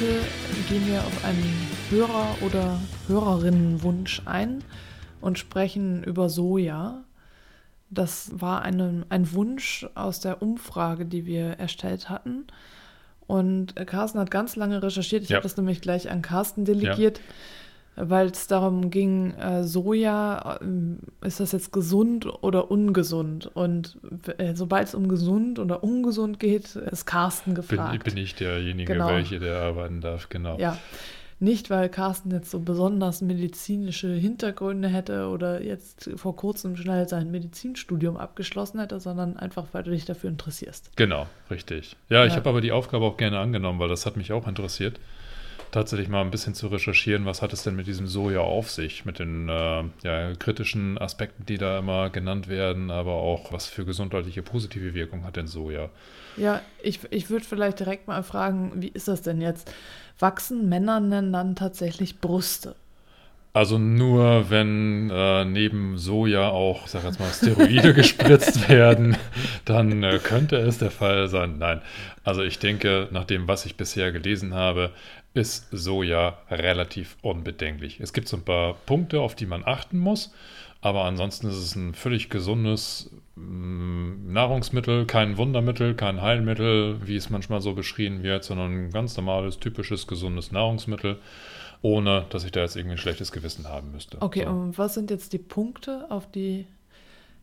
Heute gehen wir auf einen Hörer- oder Hörerinnenwunsch ein und sprechen über Soja. Das war eine, ein Wunsch aus der Umfrage, die wir erstellt hatten. Und Carsten hat ganz lange recherchiert. Ich Ja. habe das nämlich gleich an Carsten delegiert, weil es darum ging, äh, Soja, ähm, ist das jetzt gesund oder ungesund? Und äh, sobald es um gesund oder ungesund geht, ist Carsten Bin, gefragt. bin ich derjenige, Genau. welche der arbeiten darf, genau. Ja. Nicht, weil Carsten jetzt so besonders medizinische Hintergründe hätte oder jetzt vor kurzem schnell sein Medizinstudium abgeschlossen hätte, sondern einfach, weil du dich dafür interessierst. Genau, richtig. Ja, ich Ja. habe aber die Aufgabe auch gerne angenommen, weil das hat mich auch interessiert. Tatsächlich mal ein bisschen zu recherchieren, was hat es denn mit diesem Soja auf sich, mit den äh, ja, kritischen Aspekten, die da immer genannt werden, aber auch was für gesundheitliche positive Wirkung hat denn Soja? Ja, ich, ich würde vielleicht direkt mal fragen, wie ist das denn jetzt? Wachsen Männer denn dann tatsächlich Brüste? Also nur, wenn äh, neben Soja auch, ich sag jetzt mal, Steroide gespritzt werden, dann äh, könnte es der Fall sein. Nein, also ich denke, nach dem, was ich bisher gelesen habe, ist Soja relativ unbedenklich. Es gibt so ein paar Punkte, auf die man achten muss, aber ansonsten ist es ein völlig gesundes mm, Nahrungsmittel, kein Wundermittel, kein Heilmittel, wie es manchmal so beschrieben wird, sondern ein ganz normales, typisches, gesundes Nahrungsmittel ohne dass ich da jetzt irgendwie ein schlechtes Gewissen haben müsste. Okay, So. und was sind jetzt die Punkte, auf die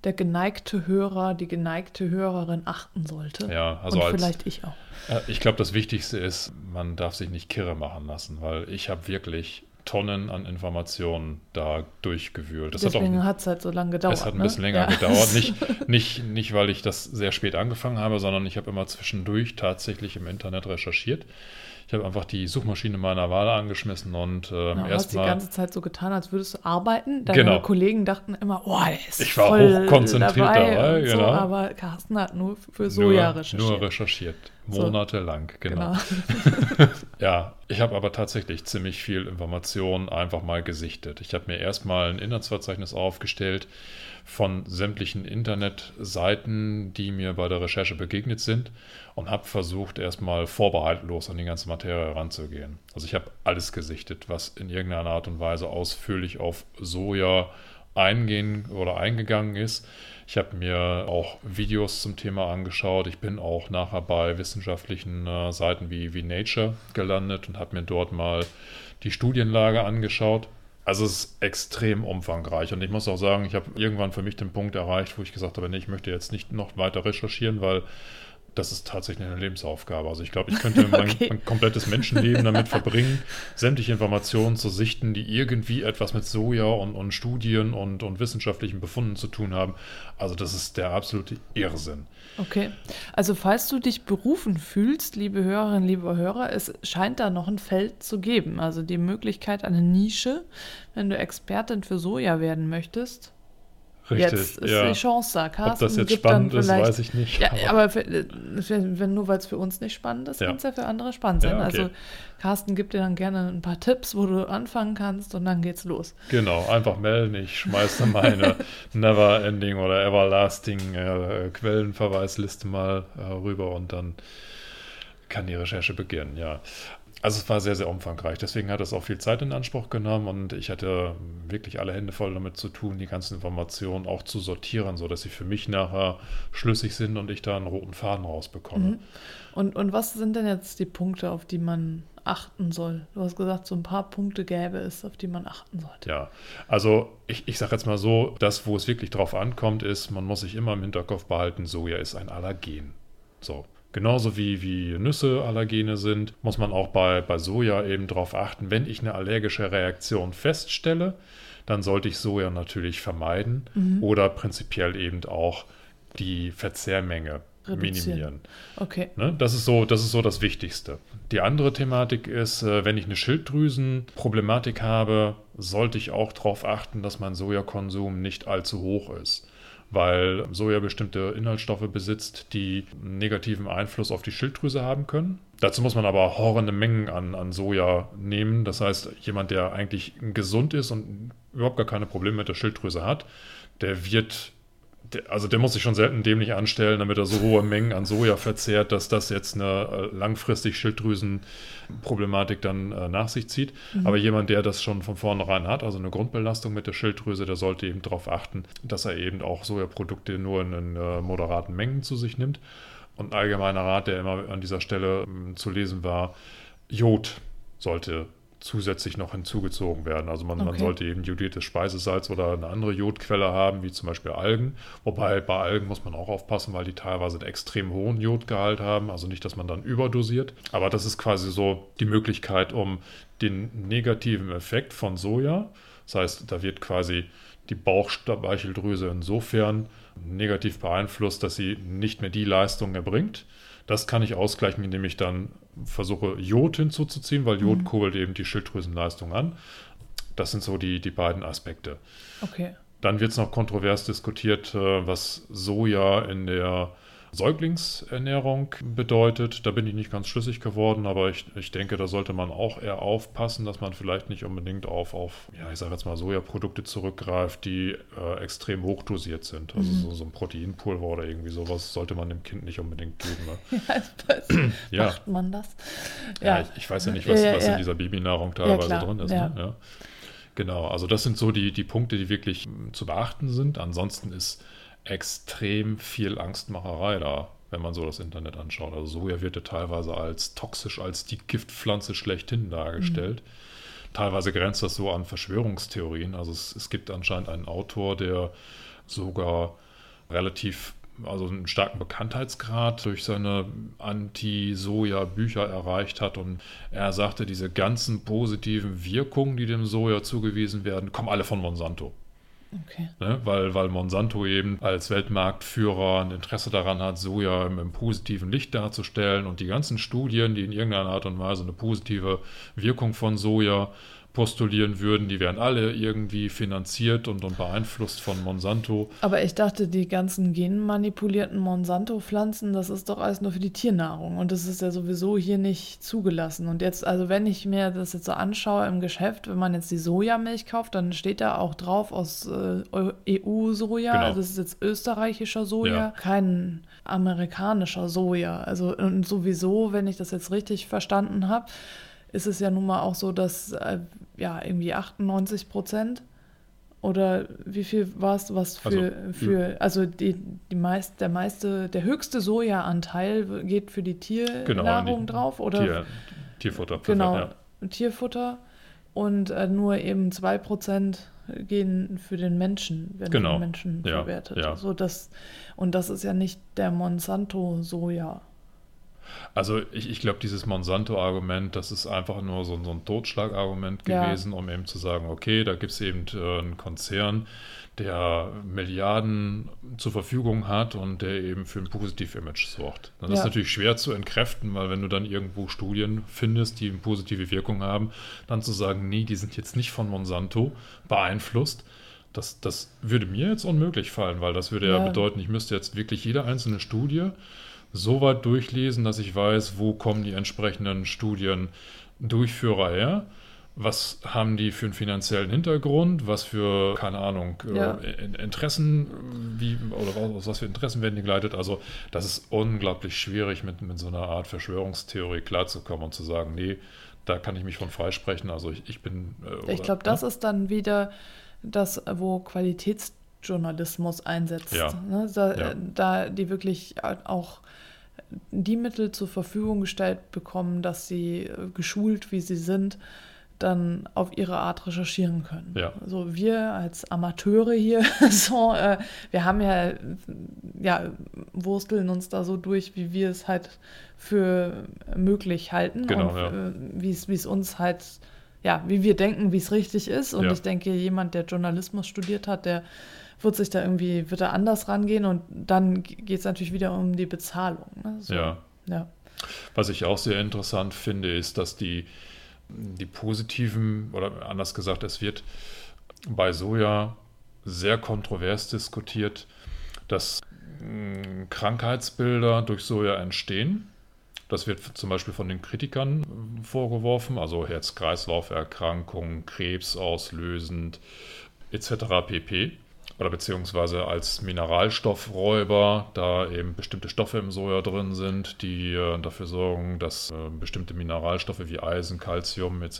der geneigte Hörer, die geneigte Hörerin achten sollte? Ja, also und als, vielleicht ich auch. äh, ich glaube, das Wichtigste ist, man darf sich nicht kirre machen lassen, weil ich habe wirklich Tonnen an Informationen da durchgewühlt. Das Deswegen hat es halt so lange gedauert. Es hat ein ne? bisschen länger Ja. gedauert. Nicht, nicht, nicht, weil ich das sehr spät angefangen habe, sondern ich habe immer zwischendurch tatsächlich im Internet recherchiert. Ich habe einfach die Suchmaschine meiner Wahl angeschmissen und ähm, du hast die erstmal. ganze Zeit so getan, als würdest du arbeiten. Deine Genau. Kollegen dachten immer, oh, der ist Ich war voll hochkonzentriert dabei, so, genau. aber Carsten hat nur für Soja nur, recherchiert. Nur recherchiert. So. Monatelang, genau. genau. Ja, ich habe aber tatsächlich ziemlich viel Information einfach mal gesichtet. Ich habe mir erstmal ein Inhaltsverzeichnis aufgestellt von sämtlichen Internetseiten, die mir bei der Recherche begegnet sind und habe versucht, erstmal vorbehaltlos an die ganze Materie heranzugehen. Also ich habe alles gesichtet, was in irgendeiner Art und Weise ausführlich auf Soja eingehen oder eingegangen ist. Ich habe mir auch Videos zum Thema angeschaut. Ich bin auch nachher bei wissenschaftlichen äh, Seiten wie, wie Nature gelandet und habe mir dort mal die Studienlage angeschaut. Also es ist extrem umfangreich und ich muss auch sagen, ich habe irgendwann für mich den Punkt erreicht, wo ich gesagt habe, nee, ich möchte jetzt nicht noch weiter recherchieren, weil das ist tatsächlich eine Lebensaufgabe. Also ich glaube, ich könnte mein, Okay. mein komplettes Menschenleben damit verbringen, sämtliche Informationen zu sichten, die irgendwie etwas mit Soja und, und Studien und, und wissenschaftlichen Befunden zu tun haben. Also das ist der absolute Irrsinn. Okay. Also falls du dich berufen fühlst, liebe Hörerinnen, liebe Hörer, es scheint da noch ein Feld zu geben. Also die Möglichkeit, eine Nische, wenn du Expertin für Soja werden möchtest. Richtig. Jetzt ist ja. die Chance da. Ob Carsten das jetzt gibt dann spannend ist, weiß ich nicht. Ja, aber- aber für, wenn nur weil es für uns nicht spannend ist, Ja. kann es ja für andere spannend sein. okay. Also Carsten gibt dir dann gerne ein paar Tipps, wo du anfangen kannst und dann geht's los. Genau, einfach melden. Ich schmeiße meine Never Ending oder Everlasting äh, Quellenverweisliste mal äh, rüber und dann kann die Recherche beginnen, ja. Also es war sehr, sehr umfangreich. Deswegen hat es auch viel Zeit in Anspruch genommen und ich hatte wirklich alle Hände voll damit zu tun, die ganzen Informationen auch zu sortieren, sodass sie für mich nachher schlüssig sind und ich da einen roten Faden rausbekomme. Mhm. Und, und was sind denn jetzt die Punkte, auf die man achten soll? Du hast gesagt, so ein paar Punkte gäbe es, auf die man achten sollte. Ja, also ich, ich sage jetzt mal so, das, wo es wirklich drauf ankommt, ist, man muss sich immer im Hinterkopf behalten, Soja ist ein Allergen. So. Genauso wie, wie Nüsse Allergene sind, muss man auch bei, bei Soja eben darauf achten, wenn ich eine allergische Reaktion feststelle, dann sollte ich Soja natürlich vermeiden oder prinzipiell eben auch die Verzehrmenge minimieren. Okay. Ne? Das, ist so, das ist so das Wichtigste. Die andere Thematik ist, äh, wenn ich eine Schilddrüsenproblematik habe, sollte ich auch darauf achten, dass mein Sojakonsum nicht allzu hoch ist weil Soja bestimmte Inhaltsstoffe besitzt, die negativen Einfluss auf die Schilddrüse haben können. Dazu muss man aber horrende Mengen an, an Soja nehmen. Das heißt, jemand, der eigentlich gesund ist und überhaupt gar keine Probleme mit der Schilddrüse hat, der wird also der muss sich schon selten dämlich anstellen, damit er so hohe Mengen an Soja verzehrt, dass das jetzt eine äh, langfristig Schilddrüsenproblematik dann äh, nach sich zieht. Mhm. Aber jemand, der das schon von vornherein hat, also eine Grundbelastung mit der Schilddrüse, der sollte eben darauf achten, dass er eben auch Sojaprodukte nur in, in äh, moderaten Mengen zu sich nimmt. Und ein allgemeiner Rat, der immer an dieser Stelle äh, zu lesen war, Jod sollte zusätzlich noch hinzugezogen werden. Also man, okay. man, sollte eben jodiertes Speisesalz oder eine andere Jodquelle haben, wie zum Beispiel Algen. Wobei bei Algen muss man auch aufpassen, weil die teilweise einen extrem hohen Jodgehalt haben. Also nicht, dass man dann überdosiert. Aber das ist quasi so die Möglichkeit, um den negativen Effekt von Soja, das heißt, da wird quasi die Bauchspeicheldrüse insofern negativ beeinflusst, dass sie nicht mehr die Leistung erbringt. Das kann ich ausgleichen, indem ich dann versuche, Jod hinzuzuziehen, weil Jod mhm. kurbelt eben die Schilddrüsenleistung an. Das sind so die, die beiden Aspekte. Okay. Dann wird es noch kontrovers diskutiert, äh, was Soja in der Säuglingsernährung bedeutet. Da bin ich nicht ganz schlüssig geworden, aber ich, ich denke, da sollte man auch eher aufpassen, dass man vielleicht nicht unbedingt auf, auf ja, ich sage jetzt mal Sojaprodukte zurückgreift, die äh, extrem hochdosiert sind. Also mhm. so, so, ein Proteinpulver oder irgendwie sowas sollte man dem Kind nicht unbedingt geben. Ne? ja, ja. Macht man das? Ja, ja ich, ich, weiß ja nicht, was, was in dieser Babynahrung teilweise drin ist. Ne? Genau, also das sind so die, die Punkte, die wirklich zu beachten sind. Ansonsten ist extrem viel Angstmacherei da, wenn man so das Internet anschaut. Also Soja wird ja teilweise als toxisch, als die Giftpflanze schlechthin dargestellt. Mhm. Teilweise grenzt das so an Verschwörungstheorien. Also es, es gibt anscheinend einen Autor, der sogar relativ also einen starken Bekanntheitsgrad durch seine Anti-Soja-Bücher erreicht hat. Und er sagte, diese ganzen positiven Wirkungen, die dem Soja zugewiesen werden, kommen alle von Monsanto. Okay. Ne? Weil, weil Monsanto eben als Weltmarktführer ein Interesse daran hat, Soja im, im, positiven Licht darzustellen und die ganzen Studien, die in irgendeiner Art und Weise eine positive Wirkung von Soja postulieren würden, die wären alle irgendwie finanziert und, und beeinflusst von Monsanto. Aber ich dachte, die ganzen genmanipulierten Monsanto-Pflanzen, das ist doch alles nur für die Tiernahrung und das ist ja sowieso hier nicht zugelassen. Und jetzt, also wenn ich mir das jetzt so anschaue im Geschäft, wenn man jetzt die Sojamilch kauft, dann steht da auch drauf aus äh, EU-Soja, genau. also das ist jetzt österreichischer Soja, ja. kein amerikanischer Soja. Also und sowieso, wenn ich das jetzt richtig verstanden habe, ist es ja nun mal auch so, dass äh, ja irgendwie 98 Prozent oder wie viel war es, was für, also, für also die, die meist, der meiste, der höchste Sojaanteil geht für die Tiernahrung genau, drauf oder Tier, Tierfutter. Genau, ja. Tierfutter und äh, nur eben 2% gehen für den Menschen, werden genau. für den Menschen ja, verwertet. Ja. So das, und das ist ja nicht der Monsanto-Soja. Also ich, ich glaube, dieses Monsanto-Argument, das ist einfach nur so, so ein Totschlagargument gewesen, ja. um eben zu sagen, okay, da gibt es eben äh, einen Konzern, der Milliarden zur Verfügung hat und der eben für ein Positiv-Image sorgt. Das ja. ist natürlich schwer zu entkräften, weil wenn du dann irgendwo Studien findest, die eine positive Wirkung haben, dann zu sagen, nee, die sind jetzt nicht von Monsanto beeinflusst, das, das würde mir jetzt unmöglich fallen, weil das würde ja, ja bedeuten, ich müsste jetzt wirklich jede einzelne Studie so weit durchlesen, dass ich weiß, wo kommen die entsprechenden Studiendurchführer her. Was haben die für einen finanziellen Hintergrund? Was für, keine Ahnung, äh, ja. Interessen, wie, oder aus was für Interessen werden die geleitet? Also, das ist unglaublich schwierig, mit, mit so einer Art Verschwörungstheorie klarzukommen und zu sagen, nee, da kann ich mich von freisprechen. Also, ich, ich bin. Äh, ich glaube, das ne? ist dann wieder das, wo Qualitätsjournalismus einsetzt. Ja. Ne? Da, ja. da die wirklich auch die Mittel zur Verfügung gestellt bekommen, dass sie äh, geschult, wie sie sind, dann auf ihre Art recherchieren können. Ja. Also wir als Amateure hier, so, äh, wir haben ja, ja, wursteln uns da so durch, wie wir es halt für möglich halten genau, und ja. äh, wie es uns halt ja, wie wir denken, wie es richtig ist. Und Ja. ich denke, jemand, der Journalismus studiert hat, der wird sich da irgendwie, wird da anders rangehen und dann geht es natürlich wieder um die Bezahlung. Ne? So, Ja. ja. Was ich auch sehr interessant finde, ist, dass die, die positiven, oder anders gesagt, es wird bei Soja sehr kontrovers diskutiert, dass mh, Krankheitsbilder durch Soja entstehen. Das wird zum Beispiel von den Kritikern vorgeworfen, also Herz-Kreislauf-Erkrankungen, Krebs auslösend etc. pp. Oder beziehungsweise als Mineralstoffräuber, da eben bestimmte Stoffe im Soja drin sind, die äh, dafür sorgen, dass äh, bestimmte Mineralstoffe wie Eisen, Calcium etc.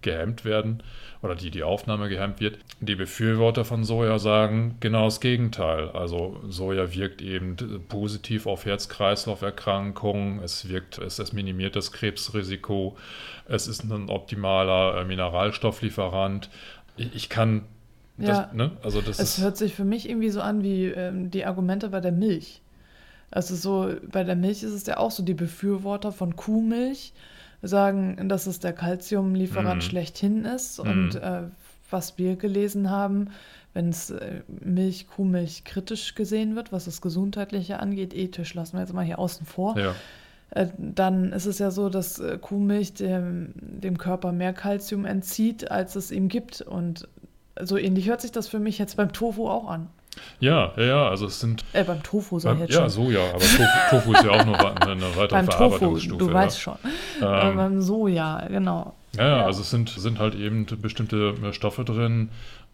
gehemmt werden oder die die Aufnahme gehemmt wird. Die Befürworter von Soja sagen genau das Gegenteil. Also Soja wirkt eben positiv auf Herz-Kreislauf-Erkrankungen, es wirkt, es, es minimiert das Krebsrisiko, es ist ein optimaler äh, Mineralstofflieferant. Ich kann das, Ja. ne? Also das Es hört sich für mich irgendwie so an wie ähm, die Argumente bei der Milch. Also so, bei der Milch ist es ja auch so, die Befürworter von Kuhmilch sagen, dass es der Calciumlieferant Mhm. schlechthin ist. Mhm. Und äh, was wir gelesen haben, wenn es äh, Milch, Kuhmilch kritisch gesehen wird, was das Gesundheitliche angeht, ethisch lassen wir jetzt mal hier außen vor, ja. äh, dann ist es ja so, dass äh, Kuhmilch dem, dem Körper mehr Kalzium entzieht, als es ihm gibt. Und so ähnlich hört sich das für mich jetzt beim Tofu auch an. Ja, ja, ja, also es sind Äh, beim Tofu sag ich beim, jetzt ja, schon. Soja, aber Tofu, Tofu ist ja auch nur wa- eine weitere beim Tofu, Verarbeitungsstufe. du ja. weißt schon. äh, Ähm, beim Soja, genau. Ja, ja, also es sind, sind halt eben bestimmte äh, Stoffe drin,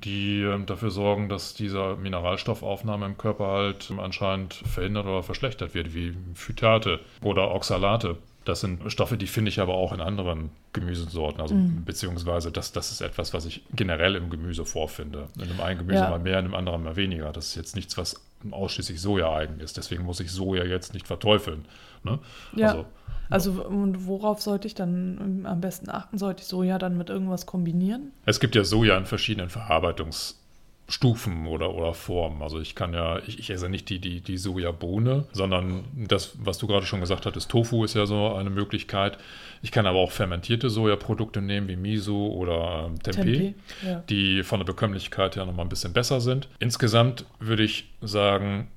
die ähm, dafür sorgen, dass diese Mineralstoffaufnahme im Körper halt anscheinend verhindert oder verschlechtert wird, wie Phytate oder Oxalate. Das sind Stoffe, die finde ich aber auch in anderen Gemüsesorten. Also Mhm. beziehungsweise das, das ist etwas, was ich generell im Gemüse vorfinde. In einem einen Gemüse Ja. mal mehr, in einem anderen mal weniger. Das ist jetzt nichts, was ausschließlich Soja eigen ist. Deswegen muss ich Soja jetzt nicht verteufeln. Ne? Ja. Also, Also, und worauf sollte ich dann am besten achten? Sollte ich Soja dann mit irgendwas kombinieren? Es gibt ja Soja in verschiedenen Verarbeitungsstufen oder, oder Formen. Also ich kann ja, ich, ich esse nicht die, die, die Sojabohne, sondern das, was du gerade schon gesagt hattest, Tofu ist ja so eine Möglichkeit. Ich kann aber auch fermentierte Sojaprodukte nehmen, wie Miso oder ähm, Tempeh, Ja. die von der Bekömmlichkeit her nochmal ein bisschen besser sind. Insgesamt würde ich sagen,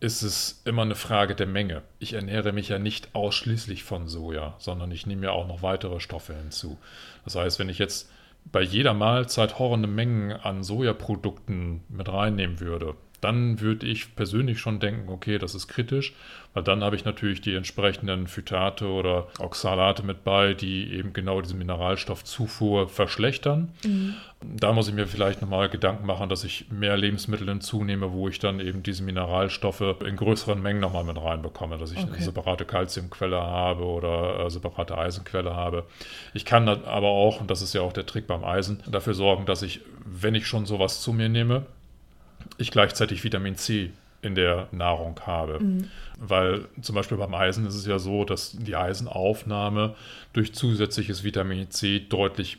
ist es immer eine Frage der Menge. Ich ernähre mich ja nicht ausschließlich von Soja, sondern ich nehme ja auch noch weitere Stoffe hinzu. Das heißt, wenn ich jetzt bei jeder Mahlzeit horrende Mengen an Sojaprodukten mit reinnehmen würde, dann würde ich persönlich schon denken, okay, das ist kritisch, weil dann habe ich natürlich die entsprechenden Phytate oder Oxalate mit bei, die eben genau diese Mineralstoffzufuhr verschlechtern. Da muss ich mir vielleicht nochmal Gedanken machen, dass ich mehr Lebensmittel hinzunehme, wo ich dann eben diese Mineralstoffe in größeren Mengen nochmal mit reinbekomme, dass ich eine Okay. separate Kalziumquelle habe oder äh, separate Eisenquelle habe. Ich kann dann aber auch, und das ist ja auch der Trick beim Eisen, dafür sorgen, dass ich, wenn ich schon sowas zu mir nehme, ich gleichzeitig Vitamin C in der Nahrung habe. Weil zum Beispiel beim Eisen ist es ja so, dass die Eisenaufnahme durch zusätzliches Vitamin C deutlich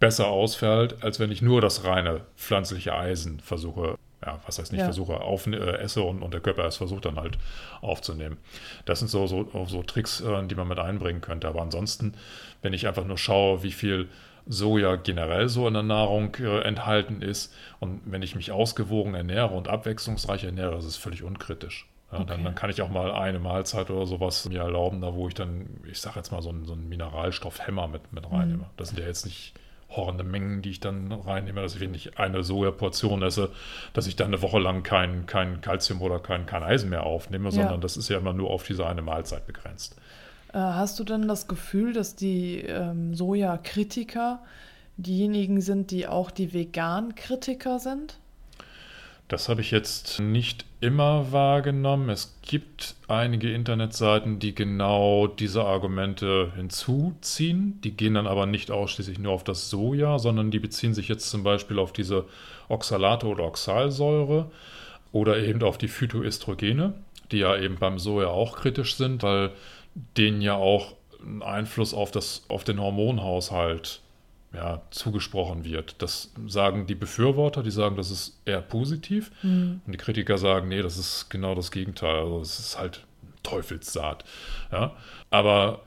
besser ausfällt, als wenn ich nur das reine pflanzliche Eisen versuche, ja, was heißt nicht Ja. versuche, auf, äh, esse und, und der Körper es versucht dann halt aufzunehmen. Das sind so, so, so Tricks, äh, die man mit einbringen könnte. Aber ansonsten, wenn ich einfach nur schaue, wie viel Soja generell so in der Nahrung äh, enthalten ist und wenn ich mich ausgewogen ernähre und abwechslungsreich ernähre, ist es völlig unkritisch. Ja, Okay. dann, dann kann ich auch mal eine Mahlzeit oder sowas mir erlauben, da wo ich dann, ich sage jetzt mal, so einen, so einen Mineralstoffhemmer mit, mit reinnehme. Das sind ja jetzt nicht horrende Mengen, die ich dann reinnehme, dass ich, wenn ich eine Sojaportion esse, dass ich dann eine Woche lang kein, kein Calcium oder kein, kein Eisen mehr aufnehme, Ja. sondern das ist ja immer nur auf diese eine Mahlzeit begrenzt. Äh, hast du denn das Gefühl, dass die ähm, Soja-Kritiker diejenigen sind, die auch die Vegan-Kritiker sind? Das habe ich jetzt nicht immer wahrgenommen. Es gibt einige Internetseiten, die genau diese Argumente hinzuziehen. Die gehen dann aber nicht ausschließlich nur auf das Soja, sondern die beziehen sich jetzt zum Beispiel auf diese Oxalate oder Oxalsäure oder eben auf die Phytoestrogene, die ja eben beim Soja auch kritisch sind, weil denen ja auch ein Einfluss auf, das, auf den Hormonhaushalt ja, zugesprochen wird. Das sagen die Befürworter, die sagen, das ist eher positiv. Und die Kritiker sagen, nee, das ist genau das Gegenteil. Also es ist halt Teufelssaat. Ja? Aber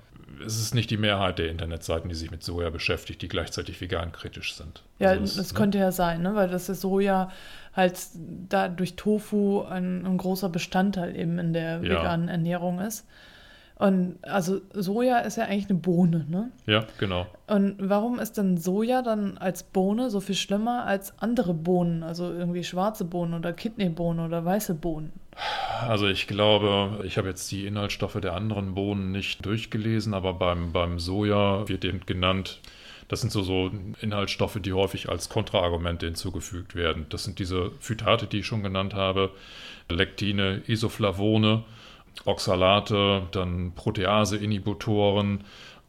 es ist nicht die Mehrheit der Internetseiten, die sich mit Soja beschäftigt, die gleichzeitig vegan kritisch sind. Ja, Also das es, ne? könnte ja sein, ne? weil das ist Soja halt da durch Tofu ein, ein großer Bestandteil eben in der Ja. veganen Ernährung ist. Und also Soja ist ja eigentlich eine Bohne, ne? Ja, genau. Und warum ist denn Soja dann als Bohne so viel schlimmer als andere Bohnen, also irgendwie schwarze Bohnen oder Kidneybohnen oder weiße Bohnen? Also ich glaube, ich habe jetzt die Inhaltsstoffe der anderen Bohnen nicht durchgelesen, aber beim, beim Soja wird eben genannt, das sind so, so Inhaltsstoffe, die häufig als Kontraargumente hinzugefügt werden. Das sind diese Phytate, die ich schon genannt habe, Lektine, Isoflavone, Oxalate, dann Protease-Inhibitoren,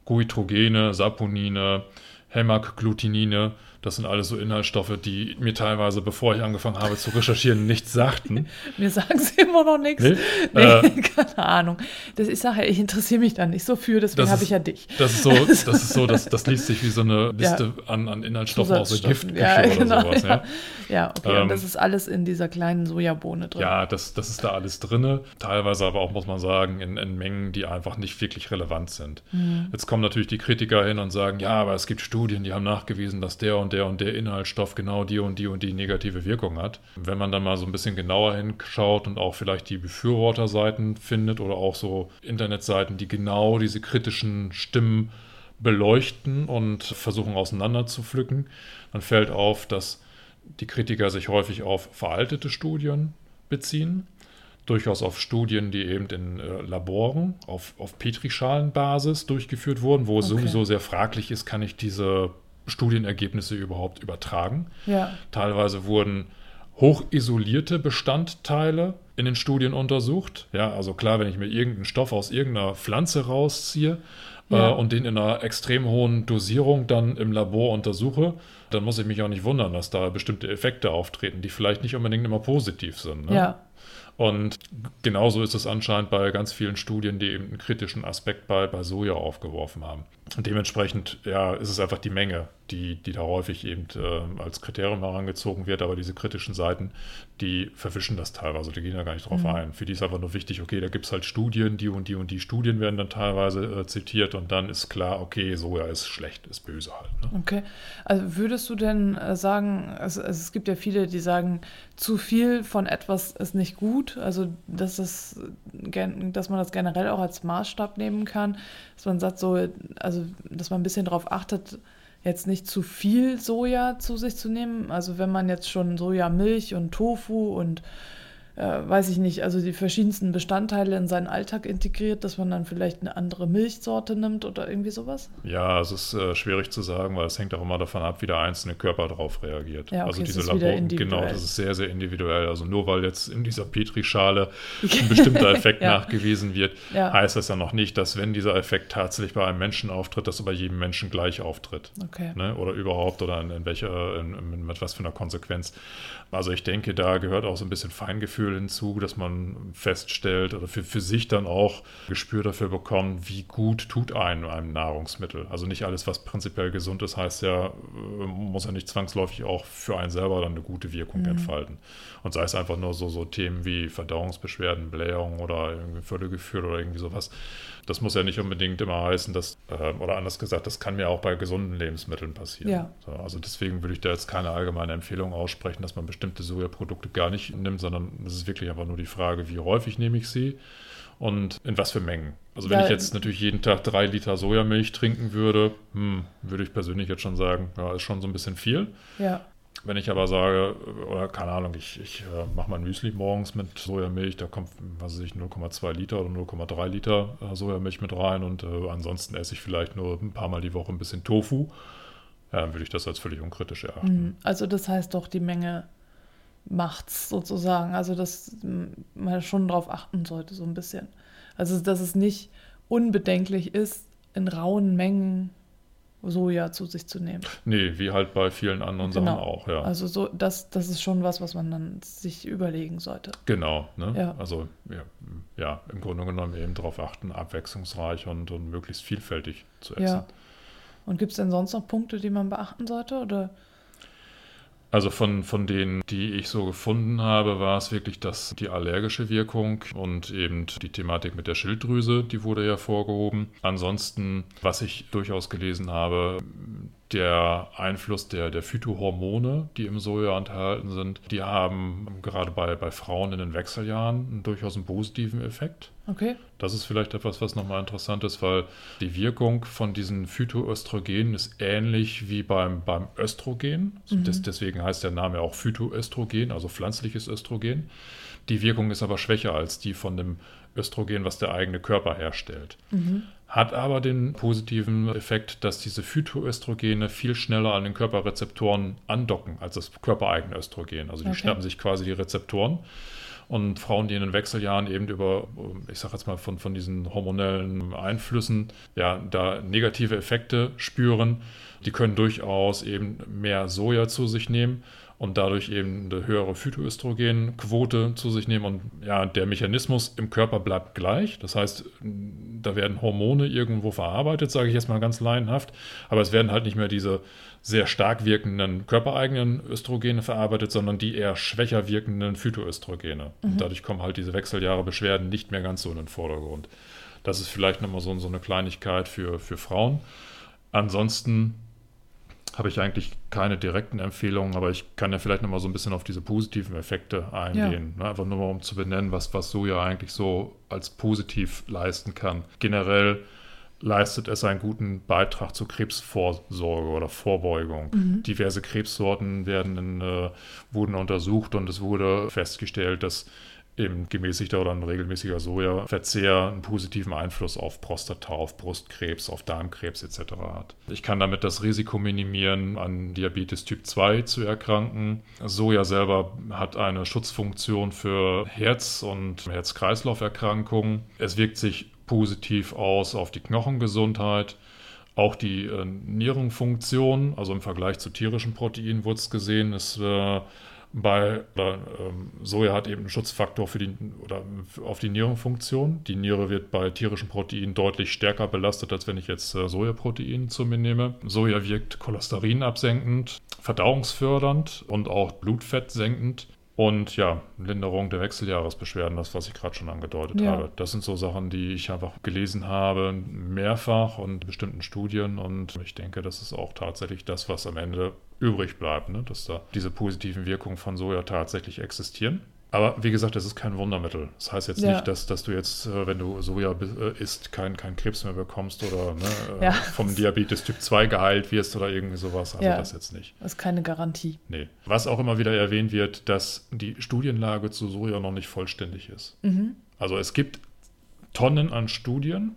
Goitrogene, Saponine, Hämagglutinin. Das sind alles so Inhaltsstoffe, die mir teilweise, bevor ich angefangen habe zu recherchieren, nichts sagten. Mir sagen sie immer noch nichts. Nee? Nee, Äh. keine Ahnung. Das, ich sage ja, ich interessiere mich da nicht so für, deswegen habe ich ja dich. Das ist so, das ist so, das, das liest sich wie so eine Liste an, an Inhaltsstoffen aus der. Giftküche ja, oder genau, sowas. ja. Ja, ja, okay. Ähm, und das ist alles in dieser kleinen Sojabohne drin. ja das, das ist da alles drinne. Teilweise aber auch, muss man sagen, in, in Mengen, die einfach nicht wirklich relevant sind. Mhm. Jetzt kommen natürlich die Kritiker hin und sagen, ja, aber es gibt Studien, die haben nachgewiesen, dass der und der und der Inhaltsstoff genau die und die und die negative Wirkung hat. Wenn man dann mal so ein bisschen genauer hinschaut und auch vielleicht die Befürworterseiten findet oder auch so Internetseiten, die genau diese kritischen Stimmen beleuchten und versuchen auseinander zu pflücken, dann fällt auf, dass die Kritiker sich häufig auf veraltete Studien beziehen, durchaus auf Studien, die eben in äh, Laboren auf, auf Petrischalenbasis durchgeführt wurden, wo es Okay. sowieso sehr fraglich ist, kann ich diese Studienergebnisse überhaupt übertragen. Ja. Teilweise wurden hochisolierte Bestandteile in den Studien untersucht. Ja, also klar, wenn ich mir irgendeinen Stoff aus irgendeiner Pflanze rausziehe Ja. äh, und den in einer extrem hohen Dosierung dann im Labor untersuche, dann muss ich mich auch nicht wundern, dass da bestimmte Effekte auftreten, die vielleicht nicht unbedingt immer positiv sind. Ne? Ja. Und genauso ist es anscheinend bei ganz vielen Studien, die eben einen kritischen Aspekt bei, bei Soja aufgeworfen haben. Und dementsprechend, ja, ist es einfach die Menge, die, die da häufig eben äh, als Kriterium herangezogen wird. Aber diese kritischen Seiten, die verwischen das teilweise, die gehen da gar nicht drauf ein. Für die ist einfach nur wichtig, okay, da gibt es halt Studien, die und die und die Studien werden dann teilweise äh, zitiert und dann ist klar, okay, Soja ist schlecht, ist böse halt. Ne? Okay. Also würdest du denn äh, sagen, also, also es gibt ja viele, die sagen, zu viel von etwas ist nicht gut. Also dass, es, gen- dass man das generell auch als Maßstab nehmen kann. Dass man sagt, so, also dass man ein bisschen darauf achtet, jetzt nicht zu viel Soja zu sich zu nehmen. Also wenn man jetzt schon Sojamilch und Tofu und äh, weiß ich nicht, also die verschiedensten Bestandteile in seinen Alltag integriert, dass man dann vielleicht eine andere Milchsorte nimmt oder irgendwie sowas? Ja, es ist äh, schwierig zu sagen, weil es hängt auch immer davon ab, wie der einzelne Körper darauf reagiert. Ja, okay, also es diese ist wieder Labor, individuell. genau, das ist sehr, sehr individuell. Also nur weil jetzt in dieser Petrischale ein bestimmter Effekt Ja. nachgewiesen wird, Ja. heißt das ja noch nicht, dass wenn dieser Effekt tatsächlich bei einem Menschen auftritt, dass er bei jedem Menschen gleich auftritt. Okay. Ne? Oder überhaupt oder in, in welcher, in, mit was für einer Konsequenz. Also ich denke, da gehört auch so ein bisschen Feingefühl hinzu, dass man feststellt oder für, für sich dann auch Gespür dafür bekommt, wie gut tut einem ein Nahrungsmittel. Also nicht alles, was prinzipiell gesund ist, heißt ja, äh, muss ja nicht zwangsläufig auch für einen selber dann eine gute Wirkung entfalten. Und sei es einfach nur so, so Themen wie Verdauungsbeschwerden, Blähung oder irgendwie Völlegefühl oder irgendwie sowas. Das muss ja nicht unbedingt immer heißen, dass, äh, oder anders gesagt, das kann mir auch bei gesunden Lebensmitteln passieren. Ja. So, also deswegen würde ich da jetzt keine allgemeine Empfehlung aussprechen, dass man bestimmte Sojaprodukte gar nicht nimmt, sondern es ist wirklich einfach nur die Frage, wie häufig nehme ich sie und in was für Mengen. Also wenn Ja, ich jetzt natürlich jeden Tag drei Liter Sojamilch trinken würde, hm, würde ich persönlich jetzt schon sagen, ja, ist schon so ein bisschen viel. Ja. Wenn ich aber sage, oder keine Ahnung, ich, ich äh, mache mein Müsli morgens mit Sojamilch, da kommt, was weiß ich, 0,2 Liter oder 0,3 Liter äh, Sojamilch mit rein und äh, ansonsten esse ich vielleicht nur ein paar Mal die Woche ein bisschen Tofu, dann würde ich das als völlig unkritisch erachten. Mhm. Also das heißt doch, die Menge macht's sozusagen. Also dass man schon darauf achten sollte, so ein bisschen. Also dass es nicht unbedenklich ist, in rauen Mengen Soja zu sich zu nehmen. Nee, wie halt bei vielen anderen Sachen Genau. auch, ja. Also so, das, das ist schon was, was man dann sich überlegen sollte. Genau, ne? Ja. Also ja, ja, im Grunde genommen eben darauf achten, abwechslungsreich und, und möglichst vielfältig zu essen. Ja. Und gibt es denn sonst noch Punkte, die man beachten sollte? Oder? Also von, von denen, die ich so gefunden habe, war es wirklich das, die allergische Wirkung und eben die Thematik mit der Schilddrüse, die wurde hervorgehoben. Ansonsten, was ich durchaus gelesen habe, der Einfluss der, der Phytohormone, die im Soja enthalten sind, die haben gerade bei, bei Frauen in den Wechseljahren durchaus einen positiven Effekt. Okay. Das ist vielleicht etwas, was nochmal interessant ist, weil die Wirkung von diesen Phytoöstrogenen ist ähnlich wie beim, beim Östrogen. Mhm. Das, deswegen heißt der Name auch Phytoöstrogen, also pflanzliches Östrogen. Die Wirkung ist aber schwächer als die von dem Östrogen, was der eigene Körper herstellt. Mhm. Hat aber den positiven Effekt, dass diese Phytoöstrogene viel schneller an den Körperrezeptoren andocken als das körpereigene Östrogen. Also die okay. schnappen sich quasi die Rezeptoren. Und Frauen, die in den Wechseljahren eben über, ich sage jetzt mal, von, von diesen hormonellen Einflüssen, ja, da negative Effekte spüren, die können durchaus eben mehr Soja zu sich nehmen und dadurch eben eine höhere Phytoöstrogenquote zu sich nehmen. Und ja, der Mechanismus im Körper bleibt gleich. Das heißt, da werden Hormone irgendwo verarbeitet, sage ich jetzt mal ganz laienhaft. Aber es werden halt nicht mehr diese sehr stark wirkenden körpereigenen Östrogene verarbeitet, sondern die eher schwächer wirkenden Phytoöstrogene. Mhm. Und dadurch kommen halt diese Wechseljahre Beschwerden nicht mehr ganz so in den Vordergrund. Das ist vielleicht nochmal so, so eine Kleinigkeit für, für Frauen. Ansonsten habe ich eigentlich keine direkten Empfehlungen, aber ich kann ja vielleicht nochmal so ein bisschen auf diese positiven Effekte eingehen. Ja. Ne? Einfach nur mal, um zu benennen, was, was Soja eigentlich so als positiv leisten kann. Generell leistet es einen guten Beitrag zur Krebsvorsorge oder Vorbeugung. Mhm. Diverse Krebssorten werden in, äh, wurden untersucht und es wurde festgestellt, dass eben gemäßigter oder ein regelmäßiger Sojaverzehr einen positiven Einfluss auf Prostata, auf Brustkrebs, auf Darmkrebs etc. hat. Ich kann damit das Risiko minimieren, an Diabetes Typ 2 zu erkranken. Soja selber hat eine Schutzfunktion für Herz- und Herz-Kreislauf-Erkrankungen. Es wirkt sich positiv aus auf die Knochengesundheit. Auch die äh, Nierenfunktion, also im Vergleich zu tierischen Proteinen wurde es gesehen, ist äh, bei oder, ähm, Soja hat eben einen Schutzfaktor für die oder auf die Nierenfunktion. Die Niere wird bei tierischen Proteinen deutlich stärker belastet, als wenn ich jetzt äh, Sojaprotein zu mir nehme. Soja wirkt cholesterinabsenkend, verdauungsfördernd und auch blutfettsenkend. Und ja, Linderung der Wechseljahresbeschwerden, das, was ich gerade schon angedeutet ja. habe. Das sind so Sachen, die ich einfach gelesen habe, mehrfach und in bestimmten Studien. Und ich denke, das ist auch tatsächlich das, was am Ende übrig bleibt, ne? dass da diese positiven Wirkungen von Soja tatsächlich existieren. Aber wie gesagt, das ist kein Wundermittel. Das heißt jetzt ja. nicht, dass, dass du jetzt, äh, wenn du Soja äh, isst, keinen kein Krebs mehr bekommst oder ne, äh, ja. vom Diabetes Typ 2 geheilt wirst oder irgendwie sowas. Also ja. das jetzt nicht. Das ist keine Garantie. Nee. Was auch immer wieder erwähnt wird, dass die Studienlage zu Soja noch nicht vollständig ist. Mhm. Also es gibt Tonnen an Studien,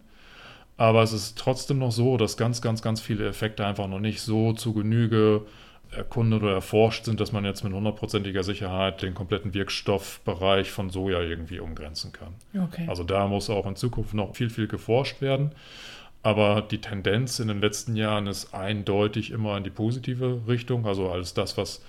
aber es ist trotzdem noch so, dass ganz, ganz, ganz viele Effekte einfach noch nicht so zu Genüge erkundet oder erforscht sind, dass man jetzt mit hundertprozentiger Sicherheit den kompletten Wirkstoffbereich von Soja irgendwie umgrenzen kann. Okay. Also da muss auch in Zukunft noch viel, viel geforscht werden. Aber die Tendenz in den letzten Jahren ist eindeutig immer in die positive Richtung. Also alles das, was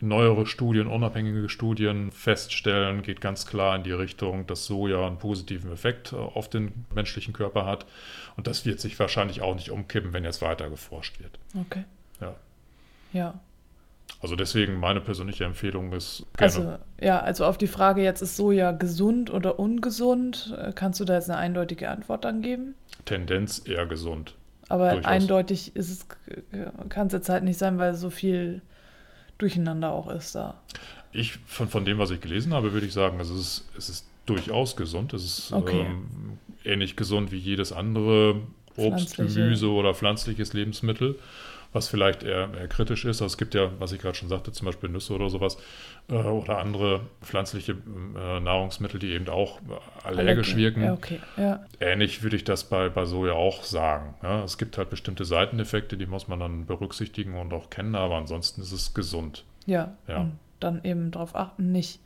neuere Studien, unabhängige Studien feststellen, geht ganz klar in die Richtung, dass Soja einen positiven Effekt auf den menschlichen Körper hat. Und das wird sich wahrscheinlich auch nicht umkippen, wenn jetzt weiter geforscht wird. Okay. Ja. Also deswegen meine persönliche Empfehlung ist gerne. Also ja, also auf die Frage jetzt ist Soja gesund oder ungesund, äh, kannst du da jetzt eine eindeutige Antwort dann geben? Tendenz eher gesund. Aber Durchaus. eindeutig ist es kann es jetzt halt nicht sein, weil so viel Durcheinander auch ist da. Ich von, von dem, was ich gelesen habe, würde ich sagen, es ist, es ist durchaus gesund. Es ist okay. ähm, ähnlich gesund wie jedes andere Obst, Gemüse oder pflanzliches Lebensmittel was vielleicht eher, eher kritisch ist. Also es gibt ja, was ich gerade schon sagte, zum Beispiel Nüsse oder sowas äh, oder andere pflanzliche äh, Nahrungsmittel, die eben auch allergisch Allergie. wirken. Ja, okay. ja. Ähnlich würde ich das bei, bei Soja auch sagen. Ja, es gibt halt bestimmte Seiteneffekte, die muss man dann berücksichtigen und auch kennen, aber ansonsten ist es gesund. Ja, ja. und dann eben darauf achten, nicht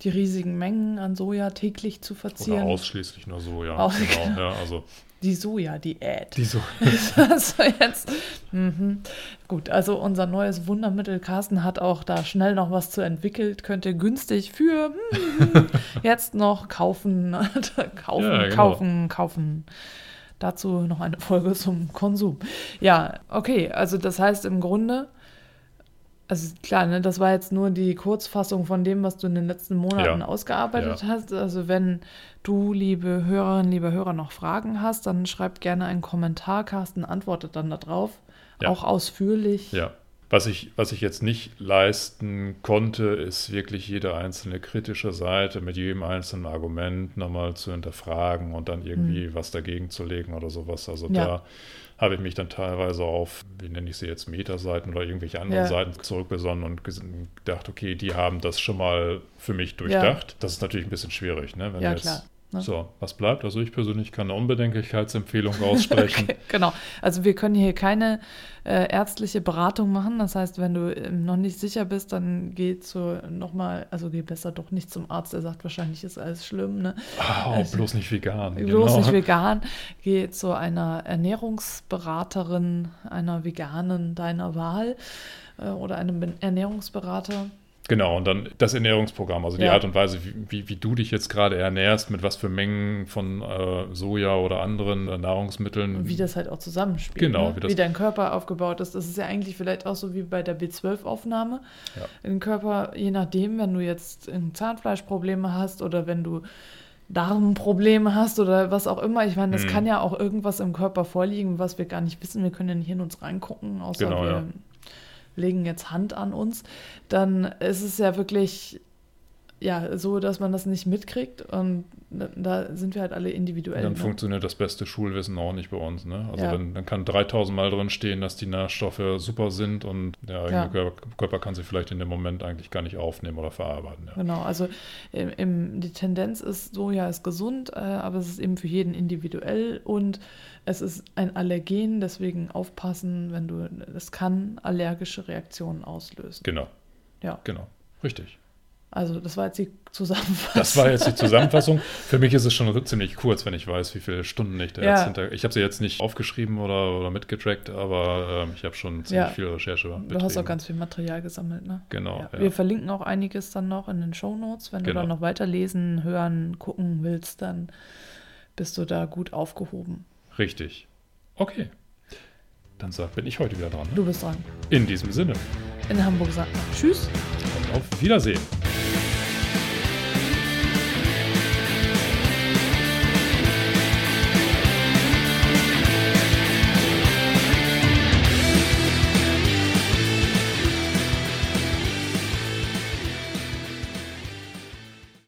die riesigen Mengen an Soja täglich zu verzieren. Oder ausschließlich nur Soja. Aus genau, ja, also die Soja-Diät. Die Soja. also jetzt. Mhm. Gut, also unser neues Wundermittel Carsten hat auch da schnell noch was zu entwickelt, könnte günstig für mm, jetzt noch kaufen, kaufen, ja, genau. kaufen, kaufen. Dazu noch eine Folge zum Konsum. Ja, okay, also das heißt im Grunde, Also klar, ne, das war jetzt nur die Kurzfassung von dem, was du in den letzten Monaten Ja. ausgearbeitet Ja. hast. Also wenn du, liebe Hörerinnen, liebe Hörer, noch Fragen hast, dann schreib gerne einen Kommentar. Carsten antwortet dann darauf. Ja. Auch ausführlich. Ja. Was ich, was ich jetzt nicht leisten konnte, ist wirklich jede einzelne kritische Seite mit jedem einzelnen Argument nochmal zu hinterfragen und dann irgendwie was dagegen zu legen oder sowas. Also Ja. da habe ich mich dann teilweise auf, wie nenne ich sie jetzt, Metaseiten oder irgendwelche anderen Ja. Seiten zurückbesonnen und gedacht, okay, die haben das schon mal für mich durchdacht. Das ist natürlich ein bisschen schwierig, ne? Wenn Ja, jetzt, klar, ne? So, was bleibt? Also ich persönlich kann eine Unbedenklichkeitsempfehlung aussprechen. Genau. Also wir können hier keine äh, ärztliche Beratung machen. Das heißt, wenn du ähm, noch nicht sicher bist, dann geh zu nochmal, also geh besser doch nicht zum Arzt, der sagt, wahrscheinlich ist alles schlimm, ne? Oh, bloß nicht vegan. Bloß genau. nicht vegan. Geh zu einer Ernährungsberaterin, einer Veganen deiner Wahl äh, oder einem Ernährungsberater. Genau, und dann das Ernährungsprogramm, also die Ja. Art und Weise, wie, wie, wie du dich jetzt gerade ernährst, mit was für Mengen von äh, Soja oder anderen äh, Nahrungsmitteln. Und wie das halt auch zusammenspielt. Genau, ne? wie das- wie dein Körper aufgebaut ist. Das ist ja eigentlich vielleicht auch so wie bei der B12-Aufnahme. Ja. Im Körper, je nachdem, wenn du jetzt Zahnfleischprobleme hast oder wenn du Darmprobleme hast oder was auch immer. Ich meine, es Hm. kann ja auch irgendwas im Körper vorliegen, was wir gar nicht wissen. Wir können ja nicht in uns reingucken, außer Genau, wir ja. Legen jetzt Hand an uns. Dann ist es ja wirklich ja so, dass man das nicht mitkriegt. Und da- sind wir halt alle individuell. dann ne? funktioniert das beste Schulwissen auch nicht bei uns. Ne? Also Ja. dann, dann kann 3000 Mal drin stehen, dass die Nährstoffe super sind und der eigene Ja. Körper, Körper kann sie vielleicht in dem Moment eigentlich gar nicht aufnehmen oder verarbeiten. Ja. Genau, also im, im, die Tendenz ist, Soja ist gesund, äh, aber es ist eben für jeden individuell und es ist ein Allergen, deswegen aufpassen, wenn du, es kann allergische Reaktionen auslösen. Genau, Ja, genau, richtig. also das war jetzt die Zusammenfassung. Das war jetzt die Zusammenfassung. Für mich ist es schon ziemlich kurz, wenn ich weiß, wie viele Stunden ich da Ja. jetzt hinter. Ich habe sie jetzt nicht aufgeschrieben oder, oder mitgetrackt, aber ähm, ich habe schon ziemlich Ja. viel Recherche Du hast auch betrieben. ganz viel Material gesammelt, ne? Genau, Ja. Wir verlinken auch einiges dann noch in den Shownotes. Wenn Genau. du dann noch weiterlesen, hören, gucken willst, dann bist du da gut aufgehoben. Richtig. Okay. Dann sag, bin ich heute wieder dran. Ne? Du bist dran. In diesem Sinne In Hamburg sagt man Tschüss. und auf Wiedersehen.